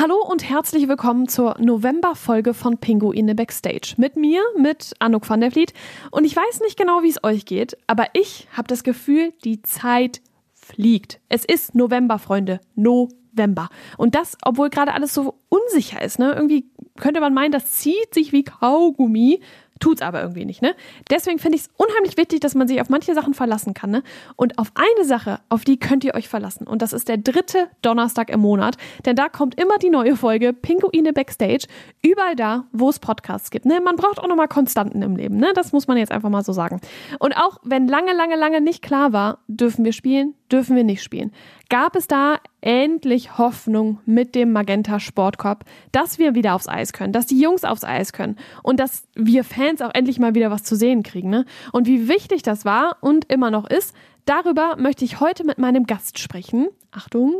Hallo und herzlich willkommen zur November-Folge von Pinguine Backstage. Mit mir, mit Anouk van der Vliet. Und ich weiß nicht genau, wie es euch geht, aber ich habe das Gefühl, die Zeit fliegt. Es ist November, Freunde. November. Und das, obwohl gerade alles so unsicher ist. Ne? Irgendwie könnte man meinen, das zieht sich wie Kaugummi. Tut's aber irgendwie nicht, ne? Deswegen finde ich es unheimlich wichtig, dass man sich auf manche Sachen verlassen kann, ne? Und auf eine Sache, auf die könnt ihr euch verlassen. Und das ist der dritte Donnerstag im Monat. Denn da kommt immer die neue Folge Pinguine Backstage. Überall da, wo es Podcasts gibt, ne? Man braucht auch nochmal Konstanten im Leben, ne? Das muss man jetzt einfach mal so sagen. Und auch wenn lange, lange, lange nicht klar war, dürfen wir spielen, dürfen wir nicht spielen. Gab es da endlich Hoffnung mit dem Magenta Sportkorb, dass wir wieder aufs Eis können, dass die Jungs aufs Eis können und dass wir Fans auch endlich mal wieder was zu sehen kriegen. Ne? Und wie wichtig das war und immer noch ist, darüber möchte ich heute mit meinem Gast sprechen. Achtung,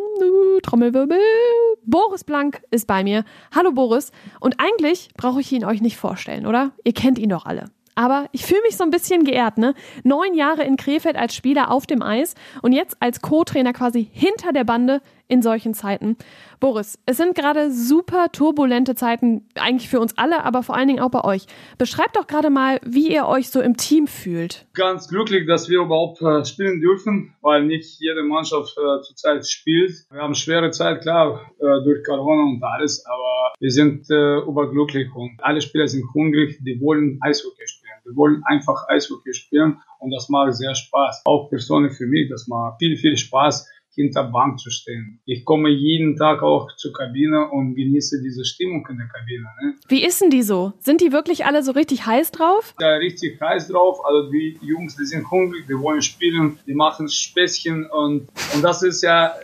Trommelwirbel. Boris Blank ist bei mir. Hallo Boris. Und eigentlich brauche ich ihn euch nicht vorstellen, oder? Ihr kennt ihn doch alle. Aber ich fühle mich so ein bisschen geehrt, ne? Neun Jahre in Krefeld als Spieler auf dem Eis und jetzt als Co-Trainer quasi hinter der Bande in solchen Zeiten. Boris, es sind gerade super turbulente Zeiten, eigentlich für uns alle, aber vor allen Dingen auch bei euch. Beschreibt doch gerade mal, wie ihr euch so im Team fühlt. Ganz glücklich, dass wir überhaupt äh, spielen dürfen, weil nicht jede Mannschaft äh, zurzeit spielt. Wir haben schwere Zeit, klar, äh, durch Corona und alles, aber wir sind überglücklich und alle Spieler sind hungrig, die wollen Eishockey spielen. Wir wollen einfach Eishockey spielen und das macht sehr Spaß. Auch persönlich für mich, das macht viel, viel Spaß, hinter Bank zu stehen. Ich komme jeden Tag auch zur Kabine und genieße diese Stimmung in der Kabine. Ne? Wie ist denn die so? Sind die wirklich alle so richtig heiß drauf? Ja, richtig heiß drauf. Also die Jungs, die sind hungrig, die wollen spielen, die machen Späßchen und, und das ist ja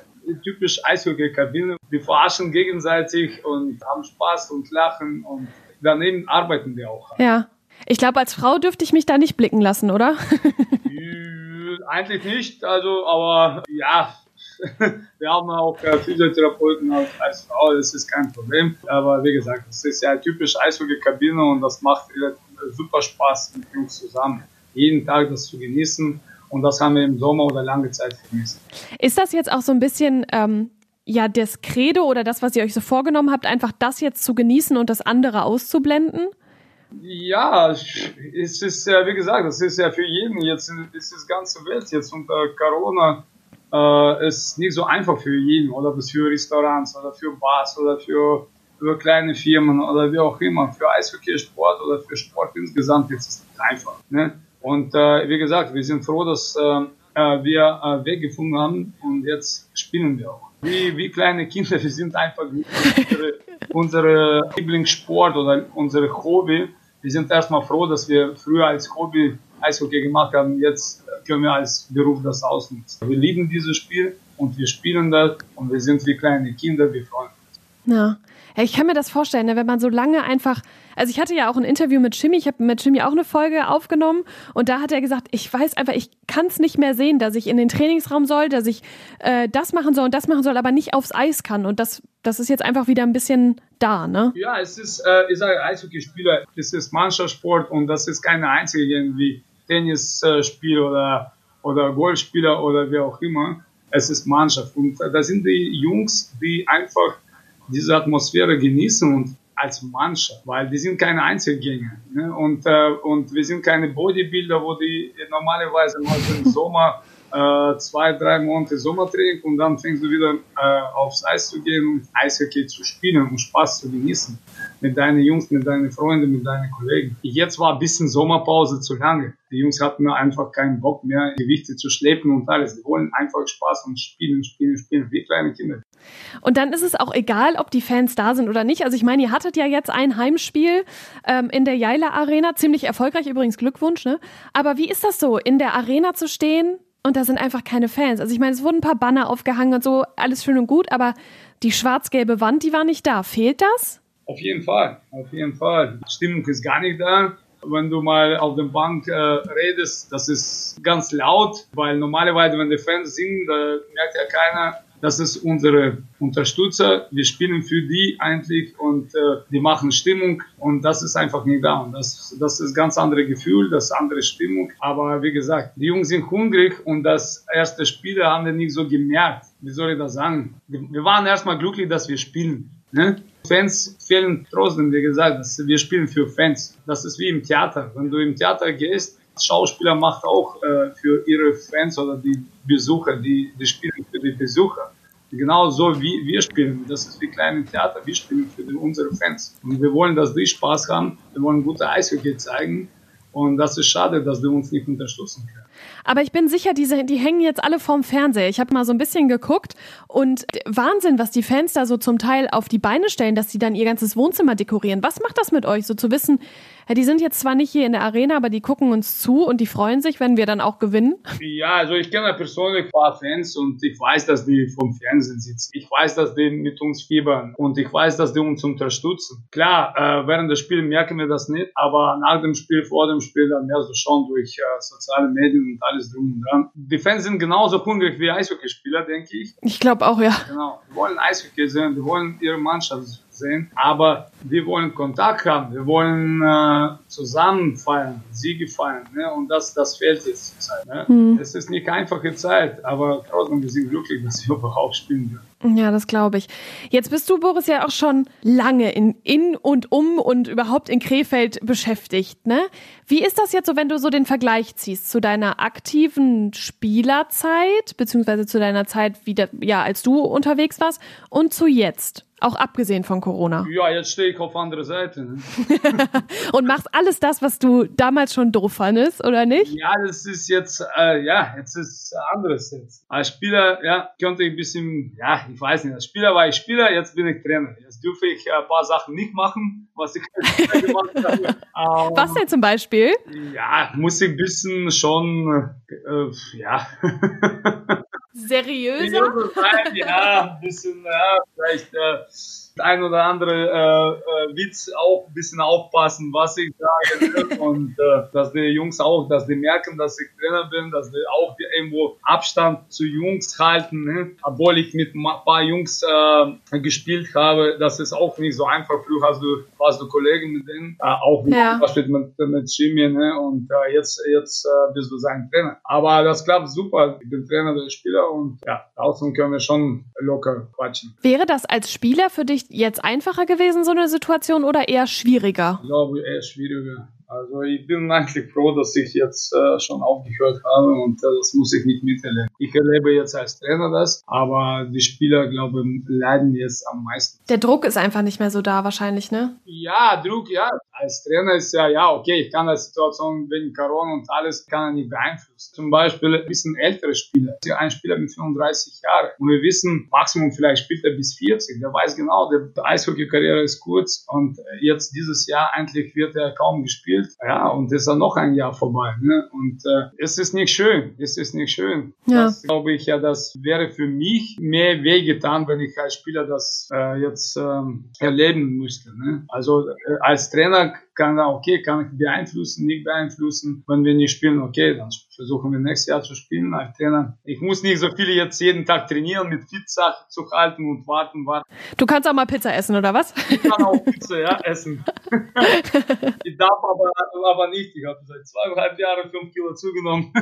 typisch Eishockey-Kabine. Wir verarschen gegenseitig und haben Spaß und lachen und daneben arbeiten wir auch. Ja. Ich glaube, als Frau dürfte ich mich da nicht blicken lassen, oder? Eigentlich nicht, also, aber ja, wir haben auch äh, Physiotherapeuten als, Frau, das ist kein Problem. Aber wie gesagt, das ist ja typisch Eishockey-Kabine und das macht super Spaß mit Jungs zusammen. Jeden Tag das zu genießen und das haben wir im Sommer oder lange Zeit vermisst. Ist das jetzt auch so ein bisschen ähm, ja das Credo oder das, was ihr euch so vorgenommen habt, einfach das jetzt zu genießen und das andere auszublenden? Ja, es ist ja, wie gesagt, das ist ja für jeden jetzt, ist das ganze Welt jetzt unter Corona äh, ist nicht so einfach für jeden oder für Restaurants oder für Bars oder für, für kleine Firmen oder wie auch immer. Für Eishockey-Sport oder für Sport insgesamt ist es nicht einfach. Ne? Und äh, wie gesagt, wir sind froh, dass äh, äh wir äh, Weg gefunden haben und jetzt spielen wir auch. Wie, wie kleine Kinder, wir sind einfach unsere, unsere Lieblingssport oder unsere Hobby wir sind erstmal froh, dass wir früher als Hobby Eishockey gemacht haben. Jetzt können wir als Beruf das ausnutzen. Wir lieben dieses Spiel und wir spielen das und wir sind wie kleine Kinder, wir freuen uns. Ja. Ja, ich kann mir das vorstellen, ne, wenn man so lange einfach, also ich hatte ja auch ein Interview mit Jimmy, ich habe mit Jimmy auch eine Folge aufgenommen und da hat er gesagt, ich weiß einfach, ich kann es nicht mehr sehen, dass ich in den Trainingsraum soll, dass ich äh, das machen soll und das machen soll, aber nicht aufs Eis kann und das, das ist jetzt einfach wieder ein bisschen da, ne? Ja, es ist, äh, ich sage Eishockeyspieler, es ist Mannschaftssport und das ist keine einzige irgendwie Tennisspiel oder, oder Golfspieler oder wie auch immer. Es ist Mannschaft und da sind die Jungs, die einfach diese Atmosphäre genießen und als Mannschaft, weil die sind keine Einzelgänger. Ne? Und, äh, und wir sind keine Bodybuilder, wo die normalerweise mal im Sommer äh, zwei, drei Monate Sommertraining und dann fängst du wieder äh, aufs Eis zu gehen und Eishockey zu spielen und Spaß zu genießen. Mit deinen Jungs, mit deinen Freunden, mit deinen Kollegen. Jetzt war ein bisschen Sommerpause zu lange. Die Jungs hatten einfach keinen Bock mehr, Gewichte zu schleppen und alles. Die wollen einfach Spaß und spielen, spielen, spielen, wie kleine Kinder. Und dann ist es auch egal, ob die Fans da sind oder nicht. Also ich meine, ihr hattet ja jetzt ein Heimspiel ähm, in der Jaila Arena, ziemlich erfolgreich übrigens, Glückwunsch. Ne? Aber wie ist das so, in der Arena zu stehen und da sind einfach keine Fans. Also ich meine, es wurden ein paar Banner aufgehangen und so, alles schön und gut, aber die schwarz-gelbe Wand, die war nicht da. Fehlt das? Auf jeden Fall, auf jeden Fall. Die Stimmung ist gar nicht da. Wenn du mal auf der Bank äh, redest, das ist ganz laut, weil normalerweise, wenn die Fans singen, da merkt ja keiner, das ist unsere Unterstützer. Wir spielen für die eigentlich und äh, die machen Stimmung und das ist einfach nicht da. Und das, das ist ganz andere Gefühl, das ist andere Stimmung. Aber wie gesagt, die Jungs sind hungrig und das erste Spiel haben wir nicht so gemerkt. Wie soll ich das sagen? Wir waren erstmal glücklich, dass wir spielen. Ne? Fans fehlen trotzdem, wie gesagt, wir spielen für Fans. Das ist wie im Theater. Wenn du im Theater gehst, Schauspieler macht auch äh, für ihre Fans oder die Besucher, die, die spielen für die Besucher. Genau so wie wir spielen. Das ist wie kleine Theater. Wir spielen für unsere Fans. Und wir wollen, dass die Spaß haben. Wir wollen gute Eishockey zeigen. Und das ist schade, dass die uns nicht unterstützen können. Aber ich bin sicher, diese, die hängen jetzt alle vorm Fernseher. Ich habe mal so ein bisschen geguckt und Wahnsinn, was die Fans da so zum Teil auf die Beine stellen, dass sie dann ihr ganzes Wohnzimmer dekorieren. Was macht das mit euch, so zu wissen, ja, die sind jetzt zwar nicht hier in der Arena, aber die gucken uns zu und die freuen sich, wenn wir dann auch gewinnen? Ja, also ich kenne persönlich ein paar Fans und ich weiß, dass die vom Fernsehen sitzen. Ich weiß, dass die mit uns fiebern und ich weiß, dass die uns unterstützen. Klar, äh, während des Spiels merken wir das nicht, aber nach dem Spiel, vor dem Spiel, dann merkst du schon durch äh, soziale Medien und alles drum und dran. Die Fans sind genauso hungrig wie Eishockeyspieler, denke ich. Ich glaube auch, ja. Genau. Die wollen Eishockey sehen, die wollen ihre Mannschaft sehen, aber wir wollen Kontakt haben, wir wollen äh, zusammen feiern, Siege feiern, ne? und das, das fehlt jetzt zur Zeit. Ne? Mhm. Es ist nicht einfache Zeit, aber trotzdem, wir sind glücklich, dass wir überhaupt spielen können. Ja, das glaube ich. Jetzt bist du, Boris, ja auch schon lange in, in und um und überhaupt in Krefeld beschäftigt. Ne? Wie ist das jetzt so, wenn du so den Vergleich ziehst zu deiner aktiven Spielerzeit, beziehungsweise zu deiner Zeit, wieder, ja, als du unterwegs warst, und zu jetzt? Auch abgesehen von Corona. Ja, jetzt stehe ich auf andere Seite. Ne? und machst alles das, was du damals schon doof fandest, oder nicht? Ja, das ist jetzt, äh, ja, jetzt ist anderes jetzt. Als Spieler, ja, könnte ich ein bisschen, ja, ich weiß nicht, als Spieler war ich Spieler, jetzt bin ich Trainer. Jetzt dürfe ich ein paar Sachen nicht machen, was ich gemacht habe. Ähm, was denn zum Beispiel? Ja, muss ich ein bisschen schon, äh, ja. Seriöser? Seriöser sein, ja, ein bisschen, ja, vielleicht äh, ein oder andere äh, äh, Witz auch ein bisschen aufpassen, was ich sage. und äh, dass die Jungs auch, dass die merken, dass ich Trainer bin, dass die auch irgendwo Abstand zu Jungs halten. Ne? Obwohl ich mit ein paar Jungs äh, gespielt habe, das ist auch nicht so einfach. Früher hast du, hast du Kollegen mit denen, äh, auch mit, ja. mit, mit Jimmy, ne? und äh, jetzt, jetzt äh, bist du sein Trainer. Aber das klappt super. Ich bin Trainer der Spieler und ja, draußen können wir schon locker quatschen. Wäre das als Spieler für dich jetzt einfacher gewesen, so eine Situation, oder eher schwieriger? Ich glaube, eher schwieriger. Also ich bin eigentlich froh, dass ich jetzt äh, schon aufgehört habe und äh, das muss ich nicht miterleben. Ich erlebe jetzt als Trainer das, aber die Spieler, glaube ich, leiden jetzt am meisten. Der Druck ist einfach nicht mehr so da wahrscheinlich, ne? Ja, Druck, ja. Als Trainer ist ja, ja, okay, ich kann die Situation wegen Corona und alles kann er nicht beeinflussen. Zum Beispiel ein bisschen ältere Spieler. Ein Spieler mit 35 Jahren und wir wissen, Maximum vielleicht spielt er bis 40. Der weiß genau, der Eishockey-Karriere ist kurz und jetzt dieses Jahr eigentlich wird er kaum gespielt gespielt. Ja, und ist dann noch ein Jahr vorbei. Ne? Und äh, es ist nicht schön. Es ist nicht schön. Ja. Das glaube ich ja, das wäre für mich mehr wehgetan, wenn ich als Spieler das äh, jetzt ähm, erleben müsste. Ne? Also äh, als Trainer kann er, okay, kann ich beeinflussen, nicht beeinflussen. Wenn wir nicht spielen, okay, dann versuchen wir nächstes Jahr zu spielen als Trainer. Ich muss nicht so viele jetzt jeden Tag trainieren, mit Pizza zu halten und warten, warten. Du kannst auch mal Pizza essen, oder was? Ich kann auch Pizza, ja, essen. ich darf aber, aber nicht. Ich habe seit zweieinhalb Jahren fünf Kilo zugenommen.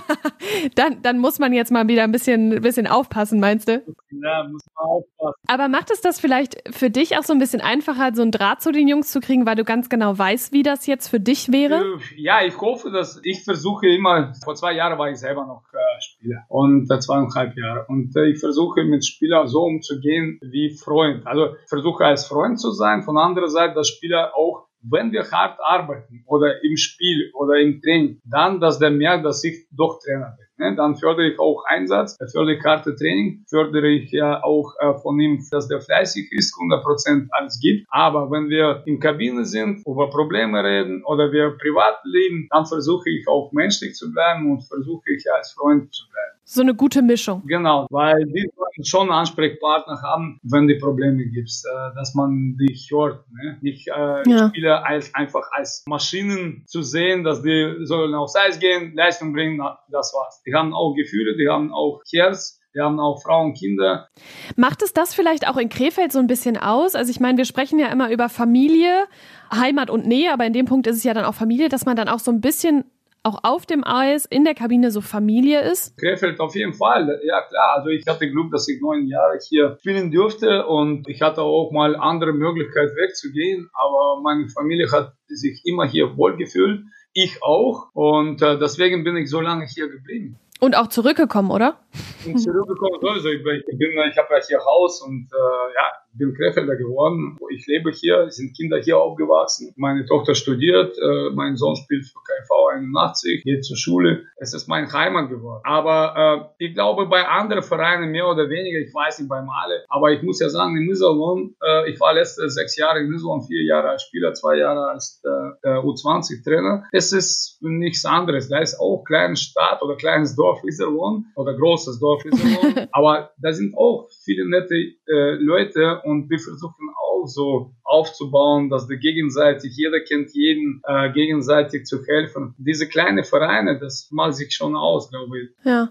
dann, dann muss man jetzt mal wieder ein bisschen, ein bisschen aufpassen, meinst du? Ja, muss man aufpassen. Aber macht es das vielleicht für dich auch so ein bisschen einfacher, so einen Draht zu den Jungs zu kriegen, weil du ganz genau weißt, wie das jetzt für dich wäre? Äh, ja, ich hoffe, dass ich versuche immer, vor zwei Jahren war ich selber noch äh, Spieler und äh, zweieinhalb Jahre und äh, ich versuche mit Spielern so umzugehen wie Freund. Also versuche als Freund zu sein, von anderer Seite, dass Spieler auch wenn wir hart arbeiten oder im Spiel oder im Training, dann, dass der merkt, dass ich doch Trainer bin. Ne? Dann fördere ich auch Einsatz, fördere ich harte Training, fördere ich ja auch äh, von ihm, dass der fleißig ist, 100% alles gibt. Aber wenn wir in Kabine sind, über Probleme reden oder wir privat leben, dann versuche ich auch menschlich zu bleiben und versuche ich als Freund zu bleiben. So eine gute Mischung. Genau, weil die schon einen Ansprechpartner haben, wenn die Probleme gibt, äh, dass man dich hört. Ne? Nicht äh, ja. Spieler als, einfach als Maschinen zu sehen, dass die sollen aufs Eis gehen, Leistung bringen, das war's. Die haben auch Gefühle, die haben auch Herz. Wir haben auch Frauen, Kinder. Macht es das vielleicht auch in Krefeld so ein bisschen aus? Also ich meine, wir sprechen ja immer über Familie, Heimat und Nähe, aber in dem Punkt ist es ja dann auch Familie, dass man dann auch so ein bisschen auch auf dem Eis in der Kabine so Familie ist? Krefeld auf jeden Fall, ja klar. Also ich hatte Glück, dass ich neun Jahre hier spielen durfte und ich hatte auch mal andere Möglichkeit wegzugehen, aber meine Familie hat sich immer hier wohlgefühlt, ich auch und äh, deswegen bin ich so lange hier geblieben. Und auch zurückgekommen, oder? Und zurückgekommen sowieso. Ich, bin, ich habe ja hier Haus und äh, ja, bin Krefelder geworden. Ich lebe hier, sind Kinder hier aufgewachsen. Meine Tochter studiert, äh, mein Sohn spielt für KV 81, geht zur Schule. Es ist mein Heimat geworden. Aber äh, ich glaube, bei anderen Vereinen mehr oder weniger, ich weiß nicht bei Male, aber ich muss ja sagen, in Niederlanden, äh, ich war letzte sechs Jahre in Niederlanden, vier Jahre als Spieler, zwei Jahre als äh, U20-Trainer. Es ist nichts anderes. Da ist auch kleines Stadt oder kleines Dorf Iserlohn oder großes Dorf Iserlohn. aber da sind auch viele nette äh, Leute und wir versuchen auch so aufzubauen, dass wir gegenseitig, jeder kennt jeden, äh, gegenseitig zu helfen. Diese kleinen Vereine, das macht sich schon aus, glaube ich. Ja.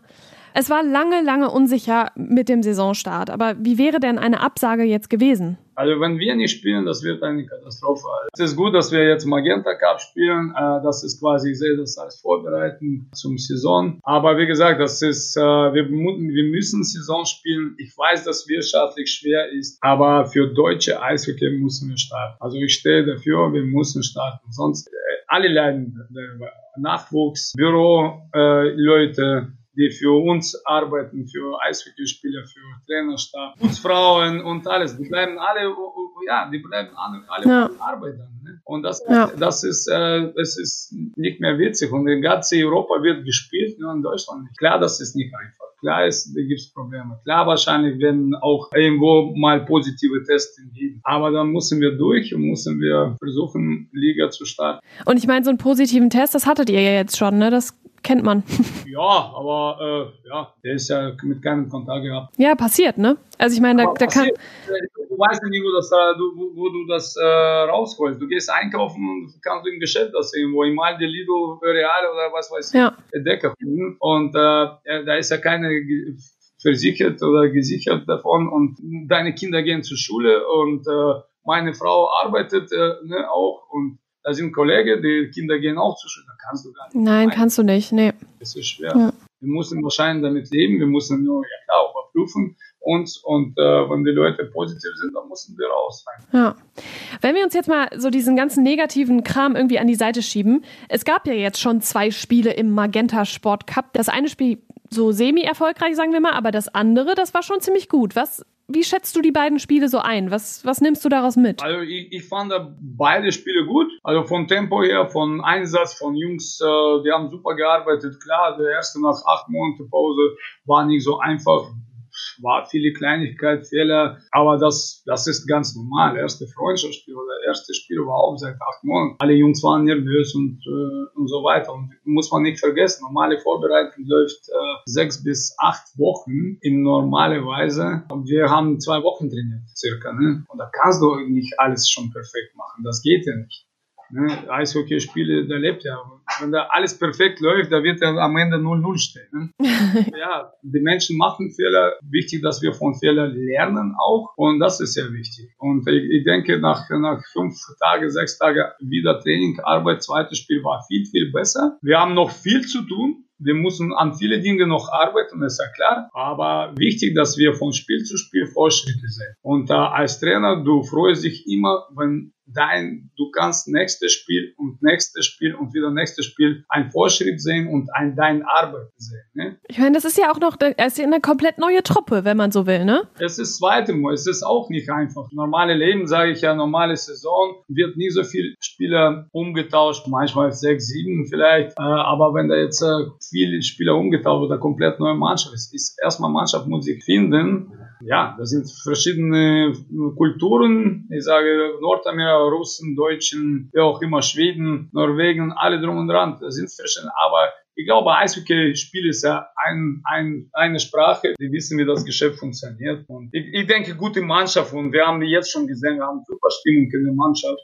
Es war lange, lange unsicher mit dem Saisonstart. Aber wie wäre denn eine Absage jetzt gewesen? Also wenn wir nicht spielen, das wird eine Katastrophe. Es ist gut, dass wir jetzt Magenta Cup spielen. Äh, das ist quasi, ich sehe das als Vorbereiten zum Saison. Aber wie gesagt, das ist, äh, wir, wir müssen Saison spielen. Ich weiß, dass wirtschaftlich schwer ist, aber für deutsche Eishockey müssen wir starten. Also ich stehe dafür, wir müssen starten. Sonst äh, alle leiden. Nachwuchs, Büro, Leute, die für uns arbeiten, für Eishockeyspieler, für Trainerstab, Putzfrauen und alles. Die bleiben alle, ja, die bleiben alle, alle ja. arbeiten. Ne? Und das, ja. das ist, äh, das ist nicht mehr witzig. Und in ganz Europa wird gespielt, nur in Deutschland nicht. Klar, das ist nicht einfach. Klar ist, da gibt es Probleme. Klar, wahrscheinlich werden auch irgendwo mal positive Tests geben. Aber dann müssen wir durch und müssen wir versuchen, Liga zu starten. Und ich meine, so einen positiven Test, das hattet ihr ja jetzt schon, ne? Das kennt man. Ja, aber äh, ja, der ist ja mit keinem Kontakt gehabt. Ja, passiert, ne? Also ich meine, da, da kann. Du weißt nicht, wo, das, wo, wo du das äh, rausholst. Du gehst einkaufen und kannst im Geschäft das sehen, wo im Aldi, Lido, Real oder was weiß ich, ja. Decker finden. Und äh, da ist ja keine versichert oder gesichert davon und deine Kinder gehen zur Schule und äh, meine Frau arbeitet äh, ne, auch und da sind Kollegen, die Kinder gehen auch zur Schule, da kannst du gar nicht. Nein, rein. kannst du nicht, nee. Das ist schwer. Ja. Wir müssen wahrscheinlich damit leben, wir müssen nur, ja klar, überprüfen uns und äh, wenn die Leute positiv sind, dann müssen wir raus sein. Ja. Wenn wir uns jetzt mal so diesen ganzen negativen Kram irgendwie an die Seite schieben, es gab ja jetzt schon zwei Spiele im Magenta Sport Cup. Das eine Spiel so semi-erfolgreich, sagen wir mal, aber das andere, das war schon ziemlich gut. Was wie schätzt du die beiden Spiele so ein? Was, was nimmst du daraus mit? Also ich, ich fand beide Spiele gut. Also von Tempo her, von Einsatz, von Jungs, äh, die haben super gearbeitet. Klar, der erste nach acht Monaten Pause war nicht so einfach war viele Kleinigkeiten, Fehler, aber das, das ist ganz normal. Erste Freundschaftsspiel oder erste Spiel überhaupt seit acht Monaten. Alle Jungs waren nervös und, äh, und so weiter. Und muss man nicht vergessen, normale Vorbereitung läuft äh, sechs bis acht Wochen in normale Weise. Und wir haben zwei Wochen trainiert, circa. Ne? Und da kannst du nicht alles schon perfekt machen. Das geht ja nicht. Ne? Eishockeyspiele, da lebt ja. Wenn da alles perfekt läuft, da wird er am Ende 0-0 stehen. Ne? ja, die Menschen machen Fehler. Wichtig, dass wir von Fehlern lernen auch. Und das ist sehr wichtig. Und ich, ich denke, nach, nach fünf Tagen, sechs Tagen wieder Training, Arbeit, zweites Spiel war viel, viel besser. Wir haben noch viel zu tun. Wir müssen an viele Dinge noch arbeiten, ist ja klar. Aber wichtig, dass wir von Spiel zu Spiel Fortschritte sehen. Und äh, als Trainer, du freust dich immer, wenn dein, du kannst nächstes Spiel und nächstes Spiel und wieder nächstes Spiel ein Fortschritt sehen und ein, dein Arbeit sehen. Ne? Ich meine, das ist ja auch noch es ist eine komplett neue Truppe, wenn man so will, ne? Es ist zweite Mal, es ist auch nicht einfach. Normale Leben, sage ich ja, normale Saison, wird nie so viel Spieler umgetauscht, manchmal sechs, sieben vielleicht, äh, aber wenn da jetzt äh, viele Spieler umgetauscht oder komplett neue Mannschaft ist, ist erstmal Mannschaft muss sich finden, ja, das sind verschiedene Kulturen. Ich sage Nordamerika, Russen, Deutschen, wie auch immer, Schweden, Norwegen, alle drum und dran. Das sind verschiedene. Aber ich glaube, Eishockey-Spiel ist ja ein, ein, eine Sprache. Die wissen, wie das Geschäft funktioniert. Und ich, ich denke, gute Mannschaft. Und wir haben jetzt schon gesehen. Wir haben super Stimmung in der Mannschaft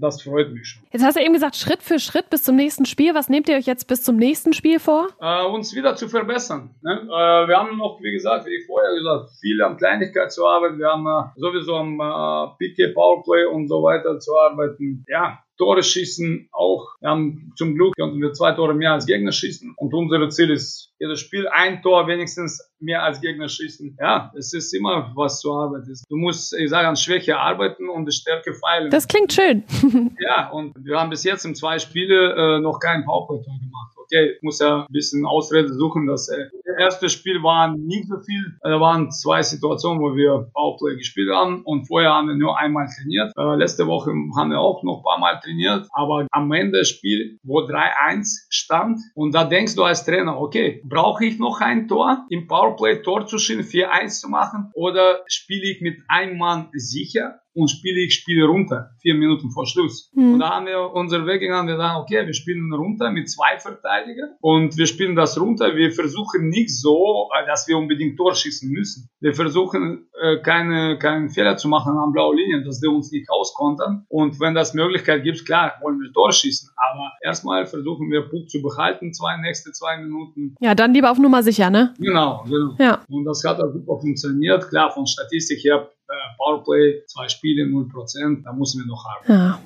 das freut mich schon. Jetzt hast du eben gesagt, Schritt für Schritt bis zum nächsten Spiel. Was nehmt ihr euch jetzt bis zum nächsten Spiel vor? Äh, uns wieder zu verbessern. Ne? Äh, wir haben noch, wie gesagt, wie ich vorher gesagt, viel an Kleinigkeit zu arbeiten. Wir haben äh, sowieso am äh, PK Powerplay und so weiter zu arbeiten. Ja, Tore schießen auch. Wir haben zum Glück konnten wir zwei Tore mehr als Gegner schießen. Und unser Ziel ist, jedes Spiel ein Tor wenigstens mehr als Gegner schießen. Ja, es ist immer was zu arbeiten. Du musst, ich sage, an Schwäche arbeiten und die Stärke feilen. Das klingt schön. ja, und wir haben bis jetzt in zwei Spiele äh, noch kein Powerplay-Tor gemacht okay, ich muss ja ein bisschen Ausrede suchen. Das äh, erste Spiel war nicht so viel. Da waren zwei Situationen, wo wir Powerplay gespielt haben und vorher haben wir nur einmal trainiert. Äh, letzte Woche haben wir auch noch ein paar Mal trainiert, aber am Ende des Spiels, wo 3-1 stand und da denkst du als Trainer, okay, brauche ich noch ein Tor im Powerplay Tor zu schieben, 4-1 zu machen oder spiele ich mit einem Mann sicher und spiele ich spiele runter, vier Minuten vor Schluss. Mhm. Und da haben wir unseren Weg gegangen, wir sagen, okay, wir spielen runter mit zwei Verteidigern und wir spielen das runter. Wir versuchen nicht so, äh, dass wir unbedingt Tor schießen müssen. Wir versuchen äh, keine, keinen Fehler zu machen an blauen Linien, dass die uns nicht auskontern. Und wenn das Möglichkeit gibt, klar, wollen wir Tor schießen. Aber erstmal versuchen wir Puck zu behalten, zwei nächste zwei Minuten. Ja, dann lieber auf Nummer sicher, ne? Genau, genau. Ja. Und das hat auch super funktioniert. Klar, von Statistik her äh, Powerplay, zwei Spiele, 0%, da müssen wir noch haben. Ja.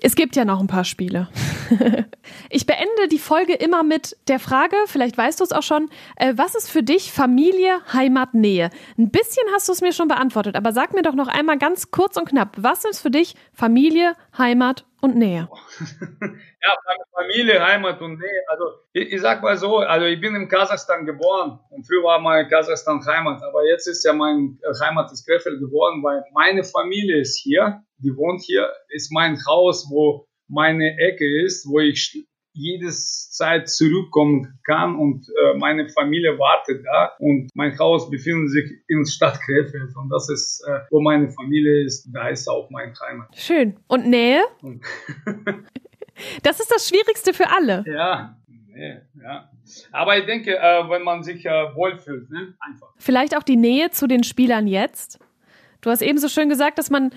Es gibt ja noch ein paar Spiele. ich beende die Folge immer mit der Frage, vielleicht weißt du es auch schon, äh, was ist für dich Familie, Heimat, Nähe? Ein bisschen hast du es mir schon beantwortet, aber sag mir doch noch einmal ganz kurz und knapp, was ist für dich Familie, Heimat und Nähe? ja, Familie, Heimat und Nähe. Also ich, ich, sag mal so, also ich bin in Kasachstan geboren und früher war mein Kasachstan Heimat, aber jetzt ist ja mein Heimat das Krefeld geworden, weil meine Familie ist hier, die wohnt hier, ist mein Haus, wo meine Ecke ist, wo ich jedes Zeit zurückkommen kann und äh, meine Familie wartet da und mein Haus befindet sich in Stadt Krefeld und das ist, äh, wo meine Familie ist, da ist auch mein Heimat. Schön. Und Nähe? das ist das Schwierigste für alle. Ja, ja. Aber ich denke, äh, wenn man sich äh, wohlfühlt, ne? einfach. Vielleicht auch die Nähe zu den Spielern jetzt? Du hast eben so schön gesagt, dass man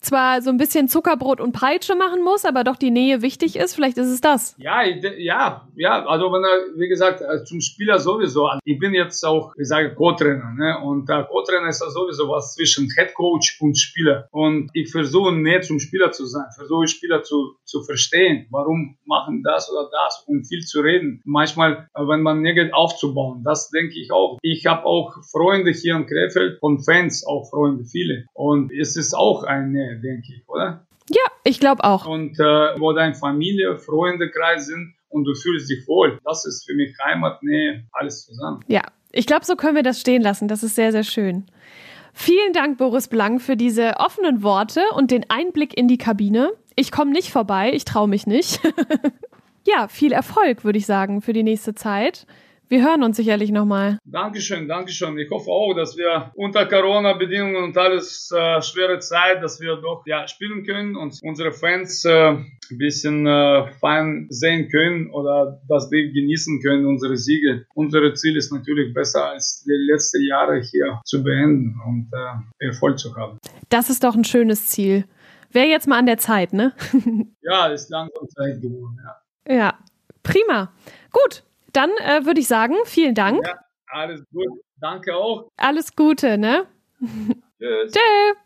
zwar so ein bisschen Zuckerbrot und Peitsche machen muss, aber doch die Nähe wichtig ist. Vielleicht ist es das. Ja, ja, ja. Also wenn er, wie gesagt, äh, zum Spieler sowieso. Ich bin jetzt auch, ich sage, Co-Trainer, ne? Und der Co-Trainer ist ja sowieso was zwischen Head Coach und Spieler. Und ich versuche näher zum Spieler zu sein, versuche Spieler zu, zu verstehen, warum machen das oder das und viel zu reden. Manchmal, äh, wenn man Nägel aufzubauen, das denke ich auch. Ich habe auch Freunde hier in Krefeld und Fans, auch Freunde, viele. Und es ist auch eine denke ich, oder? Ja, ich glaube auch. Und äh, wo deine Familie, Freundekreis sind und du fühlst dich wohl, das ist für mich Heimat, Nähe, alles zusammen. Ja, ich glaube, so können wir das stehen lassen. Das ist sehr, sehr schön. Vielen Dank, Boris Blank, für diese offenen Worte und den Einblick in die Kabine. Ich komme nicht vorbei, ich traue mich nicht. ja, viel Erfolg, würde ich sagen, für die nächste Zeit. Wir hören uns sicherlich nochmal. Dankeschön, Dankeschön. Ich hoffe auch, dass wir unter Corona-Bedingungen und alles äh, schwere Zeit, dass wir doch ja, spielen können und unsere Fans äh, ein bisschen äh, fein sehen können oder dass die genießen können, unsere Siege. Unser Ziel ist natürlich besser als die letzten Jahre hier zu beenden und äh, Erfolg zu haben. Das ist doch ein schönes Ziel. Wäre jetzt mal an der Zeit, ne? ja, ist langsam Zeit geworden, ja. Ja, prima. Gut, dann äh, würde ich sagen, vielen Dank. Ja, alles gut. Danke auch. Alles Gute, ne? Tschüss. Tschüss.